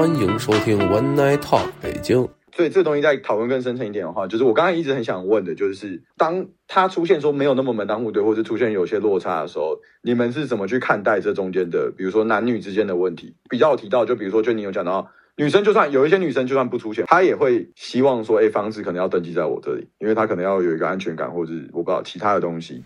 欢迎收听 One Night Talk 北京。所以这东西再讨论更深层一点的话，就是我刚才一直很想问的，就是当他出现说没有那么门当户对，或是出现有些落差的时候，你们是怎么去看待这中间的，比如说男女之间的问题？比较有提到，就比如说，就你有讲到，女生就算有一些女生就算不出现，她也会希望说，哎，房子可能要登记在我这里，因为她可能要有一个安全感，或者我不知道其他的东西。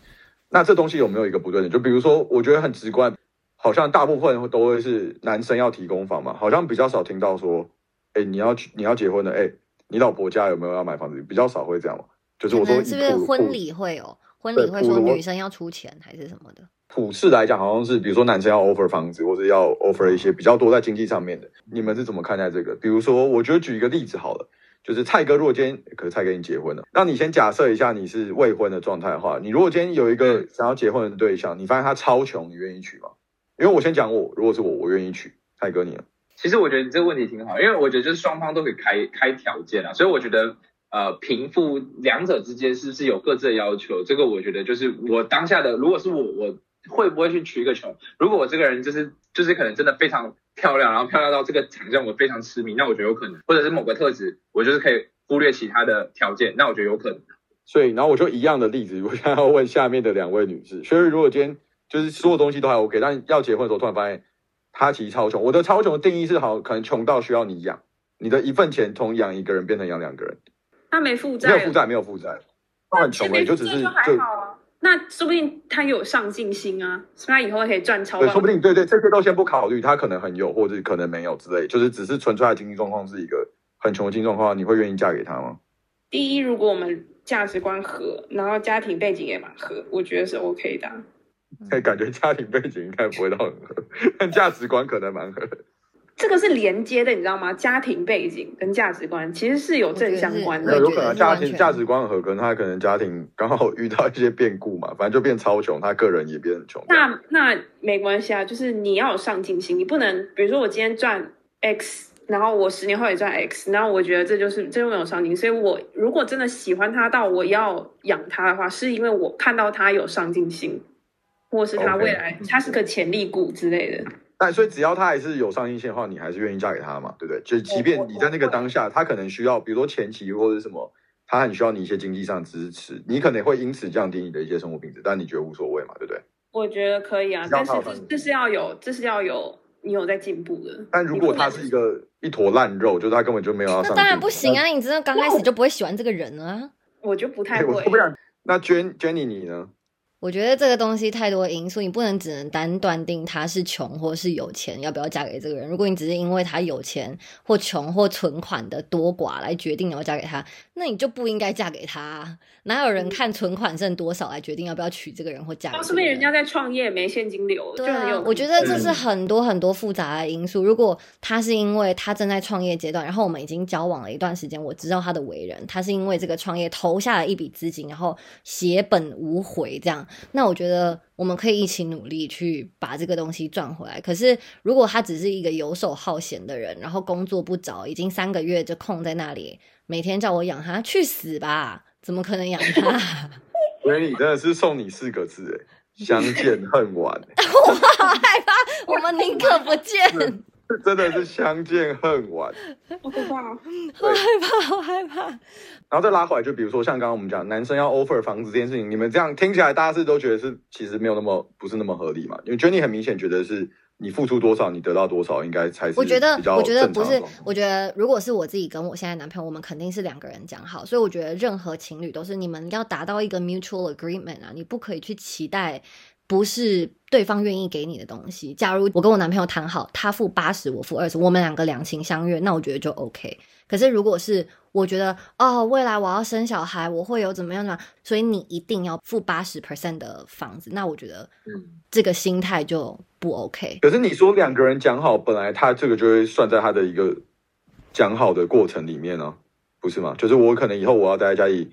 那这东西有没有一个不对的？就比如说，我觉得很直观，好像大部分都会是男生要提供房嘛，好像比较少听到说，哎，你要去你要结婚了，哎。你老婆家有没有要买房子？比较少会这样嘛？就是我说，是不是婚礼会有婚礼会说女生要出钱还是什么的？普世来讲，好像是比如说男生要 offer 房子，或者要 offer 一些比较多在经济上面的。你们是怎么看待这个？比如说，我觉得举一个例子好了，就是蔡哥，如果今天可是蔡哥你结婚了，那你先假设一下你是未婚的状态的话，你如果今天有一个想要结婚的对象，你发现他超穷，你愿意娶吗？因为我先讲我，如果是我，我愿意娶。泰哥，你呢？其实我觉得你这个问题挺好，因为我觉得就是双方都可以开开条件啊，所以我觉得呃贫富两者之间是不是有各自的要求？这个我觉得就是我当下的，如果是我，我会不会去娶一个穷？如果我这个人就是就是可能真的非常漂亮，然后漂亮到这个场上我非常痴迷，那我觉得有可能，或者是某个特质，我就是可以忽略其他的条件，那我觉得有可能。所以，然后我就一样的例子，我想要问下面的两位女士，所以如果今天就是所有东西都还 OK，但要结婚的时候突然发现。他其实超穷，我的超穷的定义是好，可能穷到需要你养，你的一份钱从养一个人变成养两个人。他没负债，没有负债，没有负债，他很穷哎，就只是就还好啊。那说不定他有上进心啊，是他以后可以赚超。对，说不定对对，这些都先不考虑，他可能很有，或者可能没有之类，就是只是纯粹的经济状况是一个很穷的经济状况，你会愿意嫁给他吗？第一，如果我们价值观合，然后家庭背景也蛮合，我觉得是 OK 的。感觉家庭背景应该不会到很合，但价值观可能蛮合。这个是连接的，你知道吗？家庭背景跟价值观其实是有正相关的。有可能家庭价值观合，跟他可能家庭刚好遇到一些变故嘛，反正就变超穷，他个人也变很穷。那那没关系啊，就是你要有上进心，你不能比如说我今天赚 X，然后我十年后也赚 X，然后我觉得这就是这就没有上进。所以我如果真的喜欢他到我要养他的话，是因为我看到他有上进心。或是他未来，他是个潜力股之类的。但所以只要他还是有上进心的话，你还是愿意嫁给他嘛？对不对？就即便你在那个当下，他可能需要，比如说前期或者什么，他很需要你一些经济上支持，你可能会因此降低你的一些生活品质，但你觉得无所谓嘛？对不对？我觉得可以啊，但是这这是要有，这是要有你有在进步的。但如果他是一个一坨烂肉，就是他根本就没有要上，那当然不行啊！你真的刚开始就不会喜欢这个人啊？我就不太 会。那 Jen Jenny 你呢？我觉得这个东西太多因素，你不能只能单断定他是穷或是有钱，要不要嫁给这个人？如果你只是因为他有钱或穷或存款的多寡来决定你要嫁给他，那你就不应该嫁给他。哪有人看存款剩多少来决定要不要娶这个人或嫁？说明人家在创业没现金流，对啊。我觉得这是很多很多复杂的因素。如果他是因为他正在创业阶段，然后我们已经交往了一段时间，我知道他的为人，他是因为这个创业投下了一笔资金，然后血本无回这样。那我觉得我们可以一起努力去把这个东西赚回来。可是，如果他只是一个游手好闲的人，然后工作不着，已经三个月就空在那里，每天叫我养他，去死吧！怎么可能养他？所以你真的是送你四个字：哎，相见恨晚。我好害怕，我们宁可不见。真的是相见恨晚，好害怕，好害怕，好害怕。然后再拉回来，就比如说像刚刚我们讲，男生要 offer 房子这件事情，你们这样听起来，大家是都觉得是其实没有那么不是那么合理嘛？因为 Jenny 很明显觉得是你付出多少，你得到多少，应该才是。我觉得，我觉得不是，我觉得如果是我自己跟我现在男朋友，我们肯定是两个人讲好，所以我觉得任何情侣都是你们要达到一个 mutual agreement 啊，你不可以去期待。不是对方愿意给你的东西。假如我跟我男朋友谈好，他付八十，我付二十，我们两个两情相悦，那我觉得就 OK。可是如果是我觉得哦，未来我要生小孩，我会有怎么样的，所以你一定要付八十 percent 的房子，那我觉得这个心态就不 OK。可是你说两个人讲好，本来他这个就会算在他的一个讲好的过程里面呢，不是吗？就是我可能以后我要待在家里。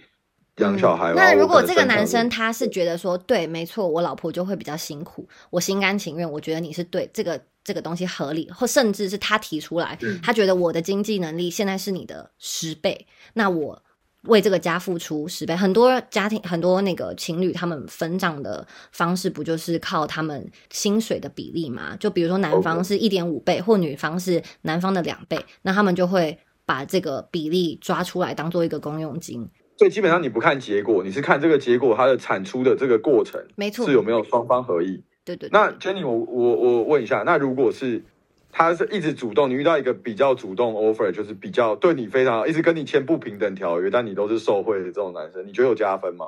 养小孩。那如果这个男生他是觉得说，对，没错，我老婆就会比较辛苦，我心甘情愿。我觉得你是对这个这个东西合理，或甚至是他提出来，他觉得我的经济能力现在是你的十倍，那我为这个家付出十倍。很多家庭很多那个情侣他们分账的方式不就是靠他们薪水的比例吗？就比如说男方是一点五倍，或女方是男方的两倍，那他们就会把这个比例抓出来当做一个公用金。所以基本上你不看结果，你是看这个结果它的产出的这个过程没错是，有没有双方合意。对对对那 Jenny，我我我问一下，那如果是他是一直主动，你遇到一个比较主动 offer，就是比较对你非常好，一直跟你签不平等条约，但你都是受贿的这种男生，你觉得有加分吗？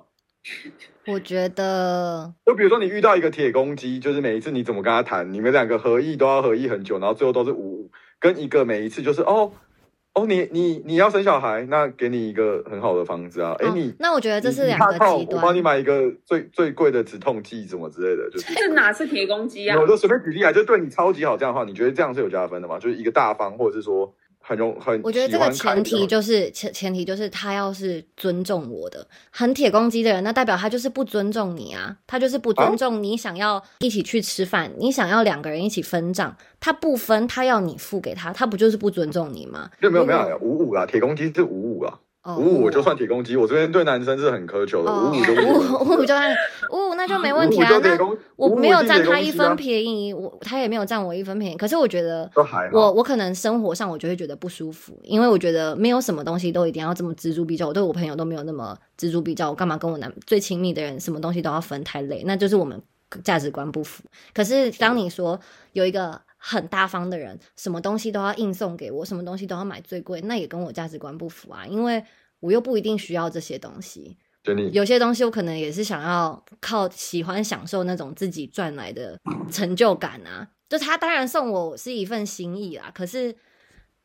我觉得就比如说你遇到一个铁公鸡，就是每一次你怎么跟他谈，你们两个合意都要合意很久，然后最后都是五五，跟一个每一次就是哦哦，你你你要生小孩，那给你一个很好的房子啊，哎、哦你那我觉得这是你两个极端。我帮你买一个最最贵的止痛剂什么之类的，就是。这哪是铁公鸡啊？我就随便举例啊，就对你超级好这样的话，你觉得这样是有加分的吗？就是一个大方，或者是说很容很我觉得这个前提就就是前前提就是他要是尊重我的，很铁公鸡的人，那代表他就是不尊重你啊，他就是不尊重你想要一起去吃饭，你想要两个人一起分账，他不分，他要你付给他，他不就是不尊重你吗？没有没有没有五五啊，铁公鸡是五五啦，哦五五我就算铁公鸡，我这边对男生是很苛求的，哦，五五就五五就算五那就没问题啊那我没有占他一分便宜，我他也没有占我一分便宜，可是我觉得。我我可能生活上我就会觉得不舒服，因为我觉得没有什么东西都一定要这么锱铢必较。我对我朋友都没有那么锱铢必较，我干嘛跟我男最亲密的人什么东西都要分太累？那就是我们价值观不符。可是当你说有一个很大方的人，什么东西都要硬送给我，什么东西都要买最贵，那也跟我价值观不符啊，因为我又不一定需要这些东西。有些东西我可能也是想要靠喜欢享受那种自己赚来的 成就感啊。就他当然送我是一份心意啦，可是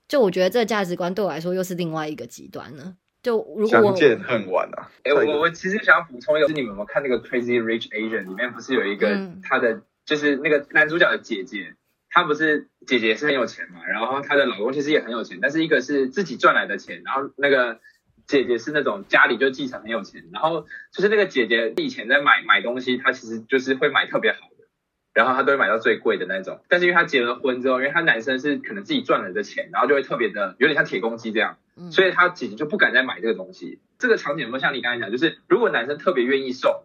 就我觉得这个价值观对我来说又是另外一个极端呢。就如果我相见恨晚啊。哎、我我其实想要补充一个，是你们有没有看那个《Crazy Rich Asian》里面不是有一个嗯他的、就是那个男主角的姐姐，她不是姐姐是很有钱嘛，然后她的老公其实也很有钱，但是一个是自己赚来的钱，然后那个姐姐是那种家里就继承很有钱，然后就是那个姐姐以前在买买东西，她其实就是会买特别好的。然后她都会买到最贵的那种，但是因为她结了婚之后，因为她男生是可能自己赚来的钱，然后就会特别的有点像铁公鸡这样，嗯所以她姐姐就不敢再买这个东西。这个场景有没有像你刚才讲，就是如果男生特别愿意送，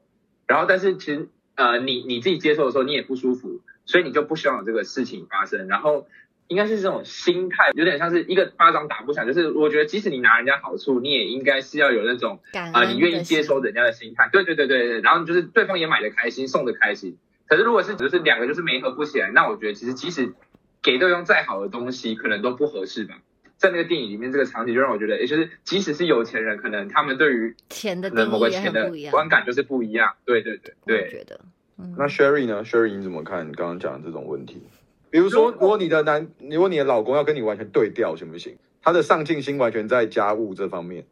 然后但是其实呃你你自己接受的时候你也不舒服，所以你就不希望有这个事情发生。然后应该是这种心态，有点像是一个巴掌打不响，就是我觉得即使你拿人家好处，你也应该是要有那种啊、你愿意接收人家的心态。对对对对对，然后就是对方也买的开心，送的开心。可是如果是只是两个就是没合不起来，那我觉得其实即使给对方再好的东西，可能都不合适吧。在那个电影里面，这个场景就让我觉得，也就是即使是有钱人，可能他们对于钱的定义也某个钱的很不一样。观感就是不一样。对对对对，觉得，嗯那 Sherry 呢？Sherry 你怎么看刚刚讲的这种问题？比如说，如果你的男，如果你的老公要跟你完全对调，行不行？他的上进心完全在家务这方面，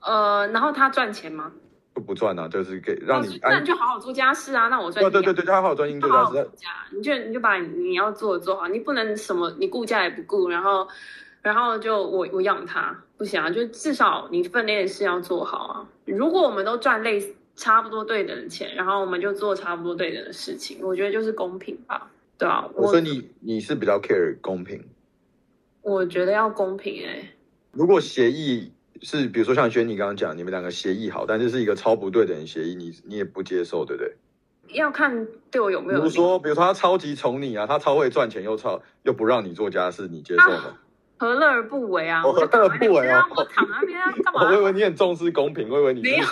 呃，然后他赚钱吗？就不赚啊，就是给让你那安你就好好做家事啊。那我赚钱对对对对，他好好专心做家事好好顾。家，你就你就把你要做的做好，你不能什么你顾家也不顾，然后然后就我我养他，不行啊，就至少你分内的事要做好啊。如果我们都赚类似差不多对等的钱，然后我们就做差不多对等的事情，我觉得就是公平吧，对啊，我我说你你是比较 care 公平。我觉得要公平哎、如果协议是，比如说像轩你刚刚讲，你们两个协议好，但是是一个超不对等的协议，你你也不接受，对不对？要看对我有没有利。比如说，比如说他超级宠你啊，他超会赚钱，又超又不让你做家事，你接受吗？何乐而不为啊？何乐而不为哦啊我躺那边啊干嘛？我以为你很重视公平，我以为你没有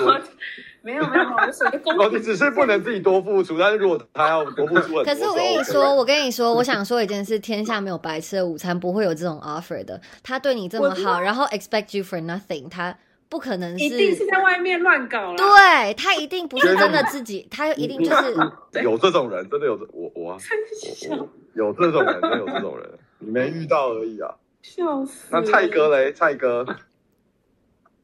没有没有，我属于公哦，平。你只是不能自己多付出，但是如果他要多付出很多，可是我跟你说，我跟你说，我想说一件事：天下没有白吃的午餐，不会有这种 offer 的。他对你这么好，然后 expect you for nothing，他不可能一定是在外面乱搞了。对他一定不是真的自己，他一定就是有这种人，真的有这我我啊有这种人，真的有这种人，你没遇到而已啊。笑死！那蔡哥嘞，蔡哥，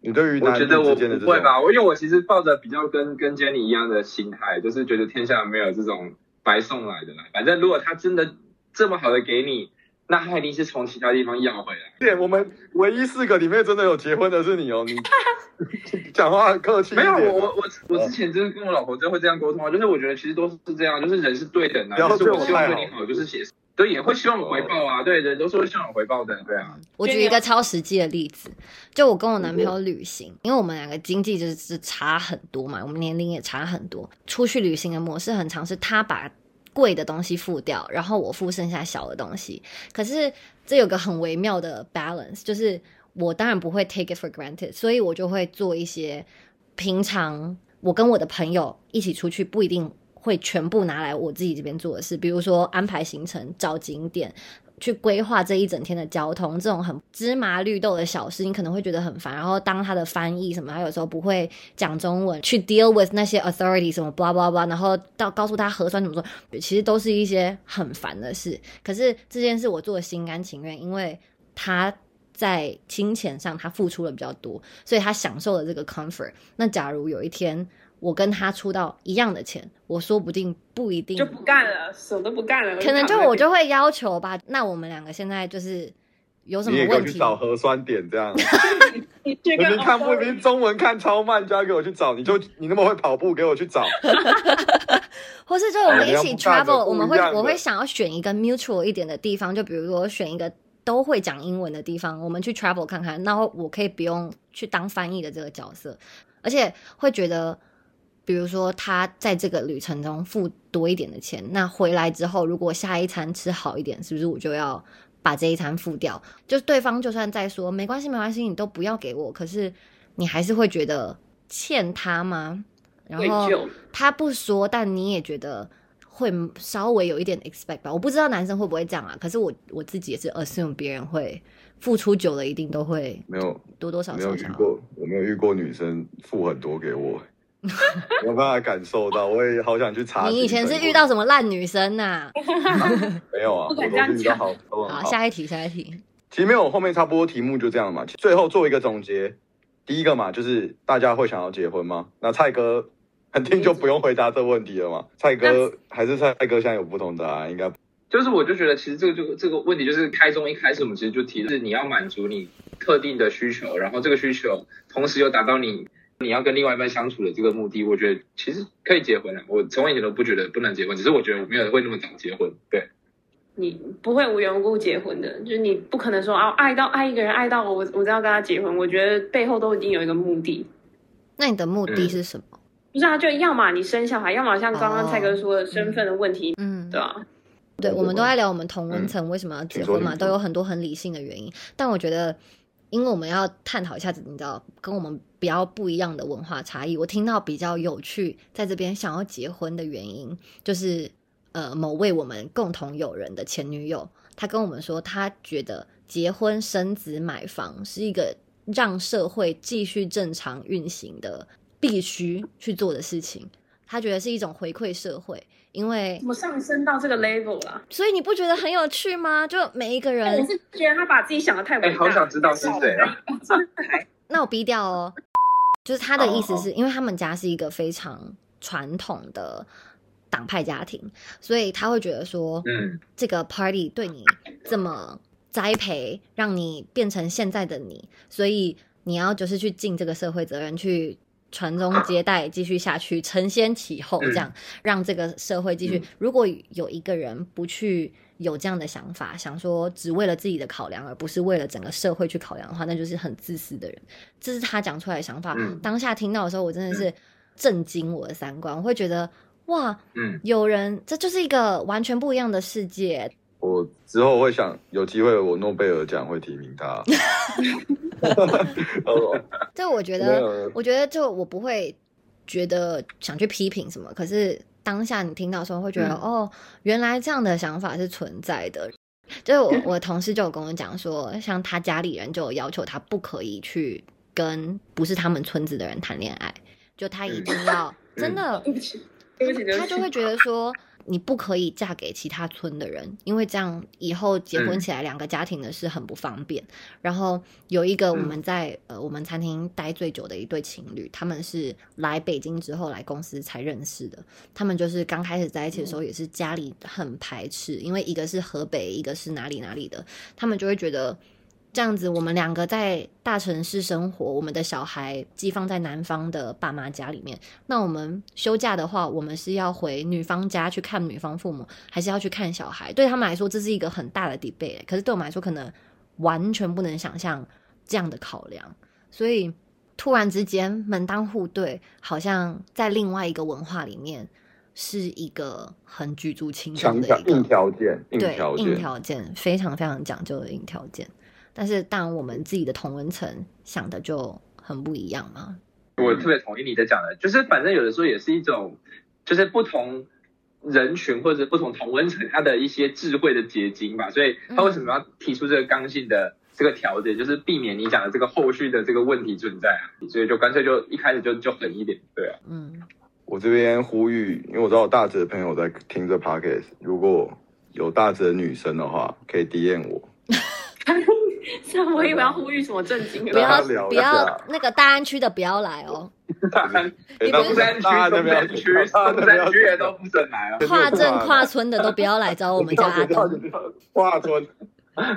你对于男女我觉得我不会吧，我因为我其实抱着比较跟跟 Jenny 一样的心态，就是觉得天下没有这种白送来的啦。反正如果他真的这么好的给你，那他一定是从其他地方要回来。对，我们唯一四个里面真的有结婚的是你哦，你 讲话很客气没有，我我我我之前就是跟我老婆真的会这样沟通啊，就是我觉得其实都是这样，就是人是对等的就是我希望对你好，就是写对，也会希望有回报啊，对对，都是会希望有回报的，对啊。我举一个超实际的例子，就我跟我男朋友旅行，因为我们两个经济就是差很多嘛，我们年龄也差很多，出去旅行的模式很常是他把贵的东西付掉，然后我付剩下小的东西。可是这有个很微妙的 balance，就是我当然不会 take it for granted，所以我就会做一些平常我跟我的朋友一起出去不一定会全部拿来我自己这边做的事，比如说安排行程、找景点。去规划这一整天的交通，这种很芝麻绿豆的小事，你可能会觉得很烦。然后当他的翻译什么，他有时候不会讲中文，去 deal with 那些 authority 什么 blah blah blah，然后到告诉他核酸怎么做，其实都是一些很烦的事。可是这件事我做的心甘情愿，因为他在金钱上他付出了比较多，所以他享受了这个 comfort。那假如有一天，我跟他出到一样的钱，我说不定不一定就不干了，手都不干了。可能就我就会要求吧。那我们两个现在就是有什么问题？去找核酸点这样。你明明看不明中文看超慢，就要给我去找。你就你那么会跑步，给我去找。或是就我们一起 travel，我们会我会想要选一个 mutual 一点的地方，就比如说选一个都会讲英文的地方，我们去 travel 看看。那我可以不用去当翻译的这个角色，而且会觉得。比如说，他在这个旅程中付多一点的钱，那回来之后，如果下一餐吃好一点，是不是我就要把这一餐付掉？就对方就算再说没关系，没关系，你都不要给我，可是你还是会觉得欠他吗？然后他不说，但你也觉得会稍微有一点 expect 吧？我不知道男生会不会这样啊？可是我我自己也是 assume 别人会付出久了，一定都会没有多多少少没有遇过，我没有遇过女生付很多给我。有办法感受到，我也好想去查。你以前是遇到什么烂女生呐？没有啊，我都是遇到好。好，下一题，下一题。其实没有，后面差不多题目就这样嘛。最后做一个总结，第一个嘛，就是大家会想要结婚吗？那蔡哥肯定就不用回答这个问题了嘛。蔡哥还是蔡哥，现在有不同答案，应该就是我就觉得，其实这个就这个问题就是开中一开始我们其实就提，是你要满足你特定的需求，然后这个需求同时又达到你。你要跟另外一半相处的这个目的，我觉得其实可以结婚了。我从以前都不觉得不能结婚，只是我觉得我没有人会那么早结婚。对，你不会无缘无故结婚的，就是你不可能说啊，爱到爱一个人爱到我，我我要跟他结婚。我觉得背后都已经有一个目的。那你的目的是什么？不是啊，就要么你生小孩，要么像刚刚蔡哥说的身份的问题。嗯，对啊，对，我们都在聊我们同温层为什么要结婚嘛，都有很多很理性的原因。但我觉得。因为我们要探讨一下子，你知道，跟我们比较不一样的文化差异。我听到比较有趣，在这边想要结婚的原因，就是呃，某位我们共同友人的前女友，她跟我们说，她觉得结婚、生子、买房是一个让社会继续正常运行的必须去做的事情。她觉得是一种回馈社会。因为怎么上升到这个 level 了？所以你不觉得很有趣吗？就每一个人，我是觉得他把自己想的太伟大。好想知道是谁啊？那我逼掉哦。就是他的意思是因为他们家是一个非常传统的党派家庭，所以他会觉得说，嗯，这个 party 对你这么栽培，让你变成现在的你，所以你要就是去尽这个社会责任去。传宗接代继续下去，承先启后，这样让这个社会继续。如果有一个人不去有这样的想法，想说只为了自己的考量，而不是为了整个社会去考量的话，那就是很自私的人。这是他讲出来的想法。当下听到的时候，我真的是震惊我的三观。我会觉得哇，嗯，有人这就是一个完全不一样的世界。我之后会想有机会，我诺贝尔奖会提名他。这我觉得，我觉得就我不会觉得想去批评什么。可是当下你听到时候，会觉得哦，原来这样的想法是存在的。就是我 我同事就有跟我讲说，像他家里人就有要求他不可以去跟不是他们村子的人谈恋爱，就他一定要真的，对不起，对不起，他就会觉得说。你不可以嫁给其他村的人，因为这样以后结婚起来两个家庭的是很不方便。然后有一个我们在呃我们餐厅待最久的一对情侣，他们是来北京之后来公司才认识的。他们就是刚开始在一起的时候也是家里很排斥，因为一个是河北，一个是哪里哪里的，他们就会觉得这样子，我们两个在大城市生活，我们的小孩寄放在男方的爸妈家里面。那我们休假的话，我们是要回女方家去看女方父母，还是要去看小孩？对他们来说，这是一个很大的 debate。可是对我们来说，可能完全不能想象这样的考量。所以突然之间门当户对，好像在另外一个文化里面是一个很举足轻重的一个硬条件，对硬条件，条件非常非常讲究的硬条件。但是，当我们自己的同文层想的就很不一样嘛。我特别同意你的讲的，就是反正有的时候也是一种，就是不同人群或者不同同温层他的一些智慧的结晶吧。所以他为什么要提出这个刚性的这个条件，就是避免你讲的这个后续的这个问题存在啊。所以就干脆就一开始就就狠一点，对啊。嗯，我这边呼吁，因为我知道大直的朋友在听这 podcast，如果有大直的女生的话，可以 DM 我。是啊，我以为要呼吁什么震惊的，不要聊不要那个大安区的不要来哦，哎你不是中山区、中山区、中山区也都不准来了。跨镇跨村的都不要来找我们家阿东。跨村，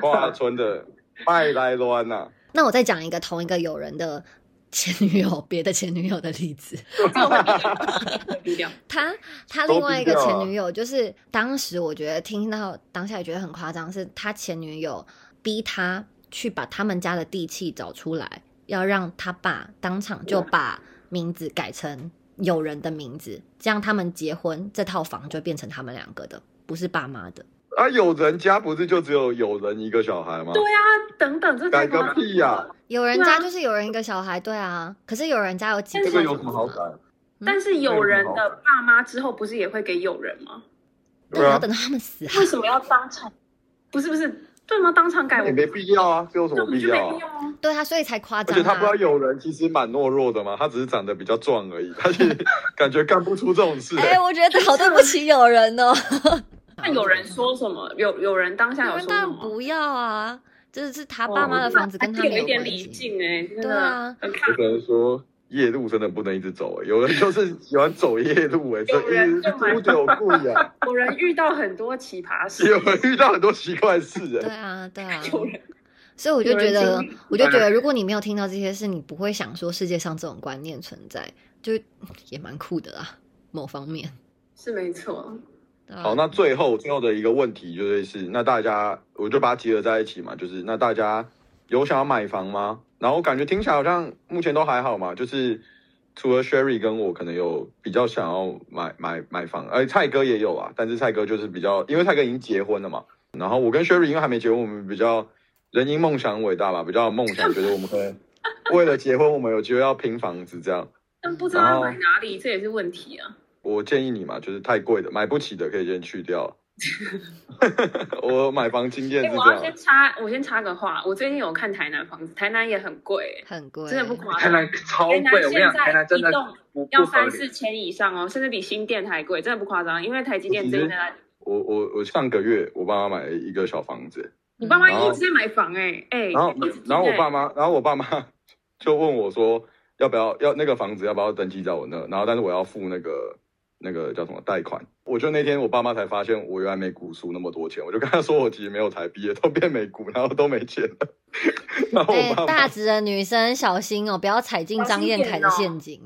跨村的麦来乱呐。那我再讲一个同一个友人的前女友，别的前女友的例子。低调。他他另外一个前女友，就是当时我觉得听到当下也觉得很夸张，是他前女友逼他去把他们家的地契找出来，要让他爸当场就把名字改成友人的名字，这样他们结婚这套房就变成他们两个的，不是爸妈的。啊，有人家不是就只有有人一个小孩吗？对啊，等等，这改个屁呀、了有人家就是有人一个小孩，对啊，可是有人家有几个这个有什么好改？但是有人的爸妈之后不是也会给有人吗？对啊，等到他们死啊。为什么要当场？不是不是，对吗？当场改我也没必要啊，这有什么必要啊？要啊。对啊，所以才夸张而且他不知道啊。有人其实蛮懦弱的嘛，他只是长得比较壮而已，他是感觉干不出这种事、哎、我觉得好对不起有人哦。那有人说什么？有有人当下有什么？当然不要啊，这是他哦爸妈的房子，跟他有一点理。性哎，真对啊我只能说夜路真的不能一直走、哎，有人就是喜欢走夜路、哎，这有人一就蛮直不有贵啊，有人遇到很多奇葩事，有人遇到很多奇怪的事、哎，对啊，对啊。有人所以我就觉得，我就觉得，如果你没有听到这些事，你不会想说世界上这种观念存在，就也蛮酷的啦。某方面，是没错。好，那最后最后的一个问题就是是，那大家我就把它集合在一起嘛，就是那大家有想要买房吗？然后感觉听起来好像目前都还好嘛，就是除了 Sherry 跟我可能有比较想要买买买房，而蔡哥也有啊，但是蔡哥就是比较，因为蔡哥已经结婚了嘛，然后我跟 Sherry 因为还没结婚，我们比较人因梦想伟大吧，比较有梦想，觉得我们可能 为了结婚，我们有机会要拼房子这样。但不知道要买哪里，这也是问题啊。我建议你嘛，就是太贵的、买不起的可以先去掉。我买房经验哎、是这样我要先，插，我先插个话，我最近有看台南房子，台南也很贵、很贵，真的不夸张台。南超贵，台南我跟你讲，现台南真的在一栋要。三四千以上哦，甚至比新店还贵，真的不夸张。因为台积电真的在那里，我我我上个月我爸妈买了一个小房子，你爸妈一直在买房哎、哎、然后然后我哎爸妈，然后我爸妈 就问我说要不要要那个房子要不要登记在我那，然后但是我要付那个那个叫什么贷款。我就那天我爸妈才发现我原来美股输那么多钱，我就跟他说我其实没有台币，都变美股，然后都没钱了。然后大直的女生小心哦，不要踩进张燕凯的陷阱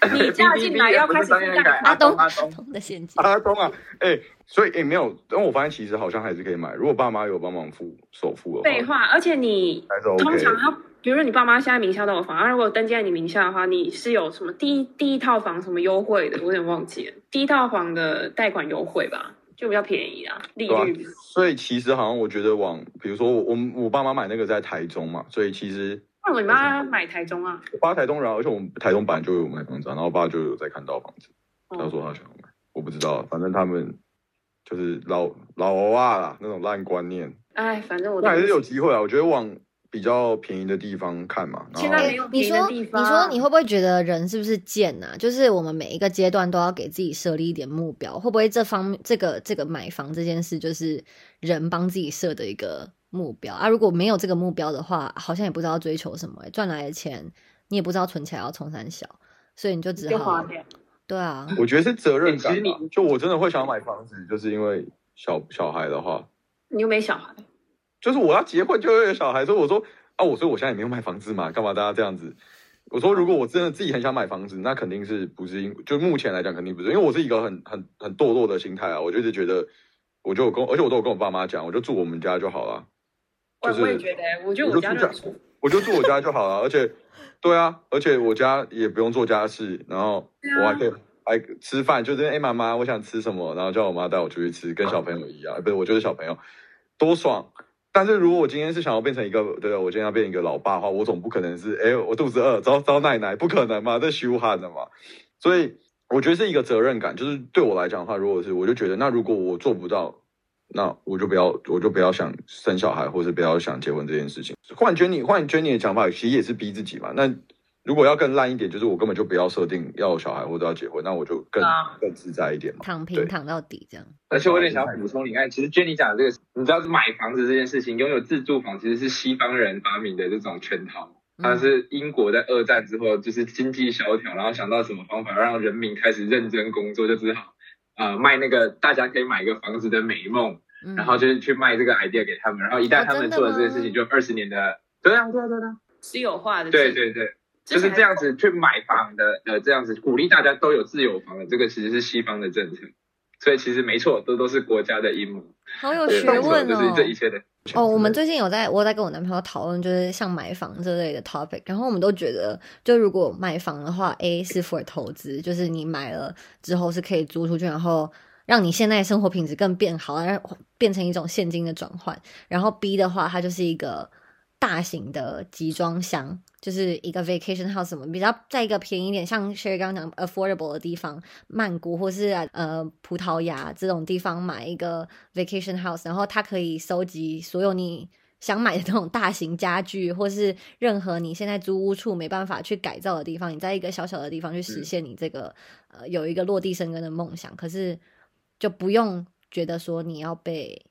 哎、你嫁进来要开始张燕凯，阿东阿东，的陷阱。阿东啊，哎、所以哎、没有，但我发现其实好像还是可以买，如果爸妈有帮忙付首付的话，废话，而且你 OK 通常要，比如说你爸妈现在名下都有房，啊，如果登记在你名下的话，你是有什么第一第一套房什么优惠的？我有点忘记了，第一套房的贷款优惠吧，就比较便宜啊，利率。所以其实好像我觉得往，比如说我我我爸妈买那个在台中嘛，所以其实为什么你妈买台中啊？我爸台中人啊，而且我们台中本来就有买房子、啊，然后我爸就有在看到房子，他哦说他想要买，我不知道，反正他们就是老老欧啊啦那种烂观念，哎，反正我那还是有机会啊，我觉得往比较便宜的地方看嘛，然后现在没有你说，你说你会不会觉得人是不是贱呐、就是我们每一个阶段都要给自己设立一点目标，会不会这方面这个这个买房这件事，就是人帮自己设的一个目标啊？如果没有这个目标的话，好像也不知道追求什么、欸，赚来的钱你也不知道存起来要冲三小，所以你就只好。对啊，我觉得是责任感欸其实吧，就我真的会想要买房子，就是因为小小孩的话，你又没小孩，就是我要结婚就会有小孩，所以我说啊，我说我现在也没有买房子嘛，干嘛大家这样子？我说如果我真的自己很想买房子，那肯定是不是因就目前来讲肯定不是，因为我是一个很很很堕落的心态啊，我就是觉得，我就跟而且我都有跟我爸妈讲，我就住我们家就好了，我就是我也觉得，我觉得我家。我就住我家就好了，而且对啊，而且我家也不用做家事，然后我还可以还吃饭，就是哎妈妈我想吃什么，然后叫我妈带我出去吃，跟小朋友一样，不是我就是小朋友，多爽。但是如果我今天是想要变成一个，对我今天要变一个老爸的话，我总不可能是哎我肚子饿找找奶奶，不可能嘛，这虚汗的嘛。所以我觉得是一个责任感，就是对我来讲的话，如果是我就觉得，那如果我做不到，那我就不要，我就不要想生小孩，或是不要想结婚这件事情。换娟你换娟你的想法，其实也是逼自己嘛。那如果要更烂一点，就是我根本就不要设定要有小孩或者要结婚，那我就更、啊。更自在一点嘛。躺平躺到底这样。而且我有点想要补充，你看，其实 Jenny 讲的这个，你知道是买房子这件事情，拥有自住房其实是西方人发明的这种圈套。它是英国在二战之后就是经济萧条，然后想到什么方法让人民开始认真工作，就只好呃卖那个大家可以买一个房子的美梦，嗯。然后就是去卖这个 idea 给他们，然后一旦他们做了这件事情，就二十年的对啊对啊对啊私有化的，对对对，就是这样子去买房的呃这样子鼓励大家都有自有房的，这个其实是西方的政策，所以其实没错，这都是国家的阴谋，好有学问哦就是哦。这一切的。哦，我们最近有在，我在跟我男朋友讨论，就是像买房这类的 topic，然后我们都觉得，就如果买房的话，A 是 for 投资，就是你买了之后是可以租出去，然后让你现在生活品质更变好，然后变成一种现金的转换。然后 B 的话，它就是一个大型的集装箱，就是一个 vacation house 什么比较在一个便宜一点，像 Sherry 刚刚讲 affordable 的地方，曼谷或是呃葡萄牙这种地方买一个 vacation house，然后它可以收集所有你想买的那种大型家具，或是任何你现在租屋处没办法去改造的地方，你在一个小小的地方去实现你这个、呃有一个落地生根的梦想，可是就不用觉得说你要被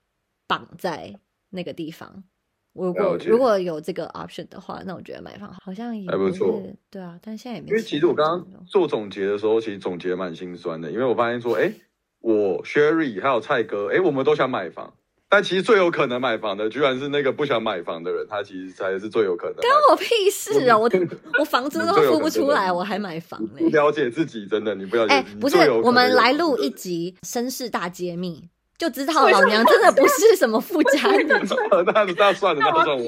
绑在那个地方。如果如果有这个 option 的话，那我觉得买房好像也还不错对啊，但现在也没因为其实我刚刚做总结的时候，其实总结蛮心酸的，因为我发现说，哎，我 Sherry 还有蔡哥，哎，我们都想买房，但其实最有可能买房的，居然是那个不想买房的人，他其实才是最有可能买关我屁事啊！我我房租 都付不出来，我还买房不嘞。了解自己，真的，你不了解。不是我们来录一集绅士大揭秘，就知道老娘真的不是什么富家女。那那算了，那算了，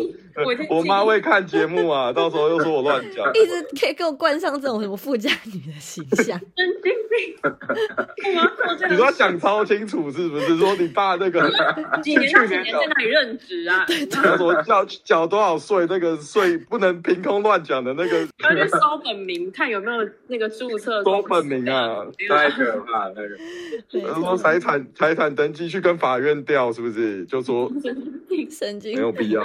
我我妈会看节目啊，到时候又说我乱讲。一直可以给我冠上这种什么富家女的形象，神经病！你说个讲超清楚是不是？说你爸那个 几年到几年在那里任职啊？他说缴缴多少税，那个税不能凭空乱讲的那个要去搜本名，看有没有那个注册搜本名啊。太可怕了，那个他说财产财产登记去跟法院调，是不是？就说 神经没有必要。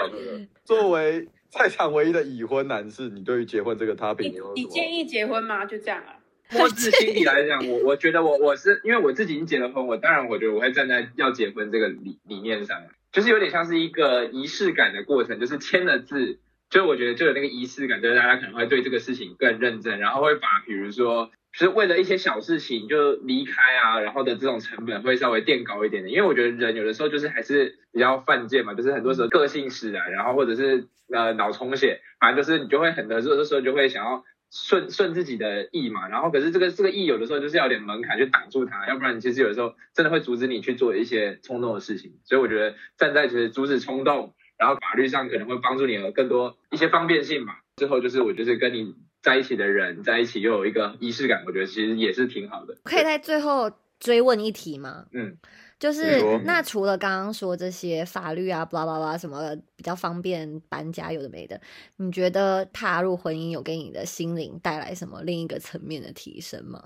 作为在场唯一的已婚男士，你对于结婚这个 topic 你你有什么你建议结婚吗？就这样啊？我自心里来讲，我我觉得我我是因为我自己已经结了婚，我当然我觉得我会站在要结婚这个理理念上，就是有点像是一个仪式感的过程，就是签了字，就我觉得就有那个仪式感，就是大家可能会对这个事情更认真，然后会把比如说。就是为了一些小事情就离开啊，然后的这种成本会稍微垫高一点的，因为我觉得人有的时候就是还是比较犯贱嘛，就是很多时候个性使然，然后或者是呃脑充血，反正就是你就会很多时候就会想要顺顺自己的意嘛，然后可是这个这个意有的时候就是要有点门槛去挡住它，要不然其实有的时候真的会阻止你去做一些冲动的事情，所以我觉得站在就是阻止冲动，然后法律上可能会帮助你有更多一些方便性吧。最后就是我就是跟你在一起的人在一起又有一个仪式感，我觉得其实也是挺好的。可以在最后追问一题吗？嗯，就是那除了刚刚说这些法律啊、巴拉巴拉什么的比较方便搬家有的没的，你觉得踏入婚姻有给你的心灵带来什么另一个层面的提升吗？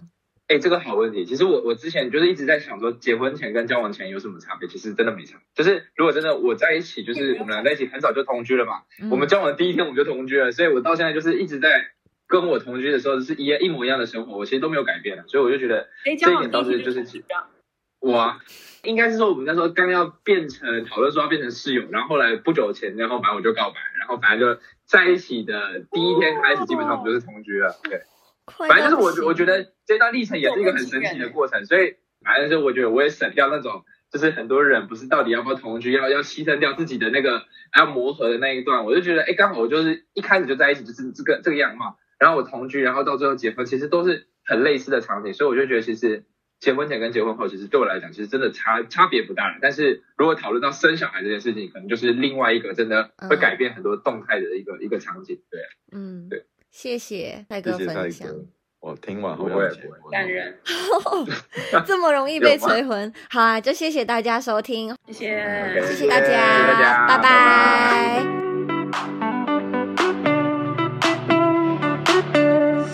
哎，这个好问题。其实我我之前就是一直在想说，结婚前跟交往前有什么差别？其实真的没差。就是如果真的我在一起，就是我们俩在一起很早就同居了嘛，嗯我们交往的第一天我们就同居了，所以我到现在就是一直在跟我同居的时候是一一模一样的生活，我其实都没有改变的，所以我就觉得这一点倒是就是？我啊，应该是说我们那时候刚要变成讨论说要变成室友，然后后来不久前，然后反正我就告白，然后反正就在一起的第一天开始，基本上我们就是同居了，对。反正就是我我觉得这段历程也是一个很神奇的过程，所以反正就我觉得我也省掉那种，就是很多人不是到底要不要同居，要要牺牲掉自己的那个要磨合的那一段，我就觉得，哎，刚好我就是一开始就在一起，就是这个这个样貌，然后我同居，然后到最后结婚，其实都是很类似的场景，所以我就觉得其实。结婚前跟结婚后，其实对我来讲，其实真的差差别不大。但是如果讨论到生小孩这件事情，可能就是另外一个真的会改变很多动态的一个一个场景。对，嗯，对，谢谢泰哥分享。我听完好会感人，这么容易被催婚。好啊，就谢谢大家收听，谢谢，谢谢大家，拜拜。